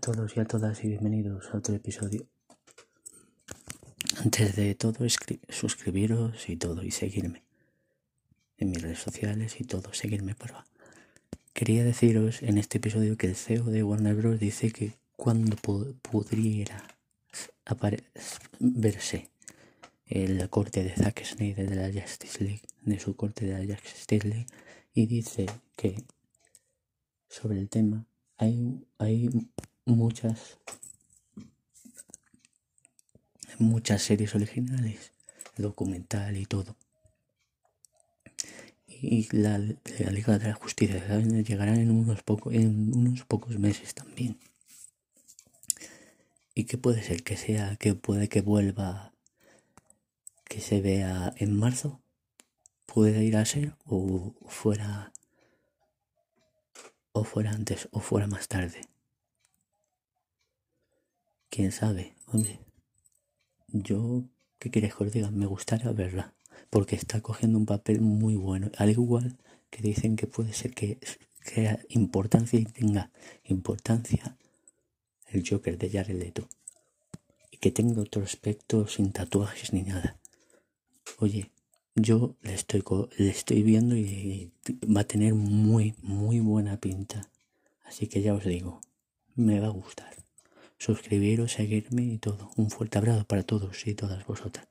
todos y a todas y bienvenidos a otro episodio. Antes de todo, suscribiros y todo y seguirme en mis redes sociales y todo, seguirme porfa. Quería deciros en este episodio que el CEO de Warner Bros. dice que cuando pudiera verse en la corte de Zack Snyder de la Justice League, de su corte de la Justice League, y dice que sobre el tema hay, hay muchas muchas series originales, documental y todo. Y la, Liga de la Justicia llegará en unos, pocos en unos pocos meses también. ¿Y qué puede ser? Que sea, que puede que vuelva, que se vea en marzo. Puede ir a ser o fuera, o fuera antes o fuera más tarde quién sabe, hombre. Yo, ¿qué quieres que os diga? Me gustaría verla, porque está cogiendo un papel muy bueno. Al igual que dicen que puede ser que crea importancia y tenga importancia el Joker de Jared. Y que tenga otro aspecto sin tatuajes ni nada. Oye, yo le estoy, le estoy viendo y va a tener muy, muy buena pinta. Así que ya os digo, me va a gustar suscribiros, seguirme y todo. Un fuerte abrazo para todos y todas vosotras.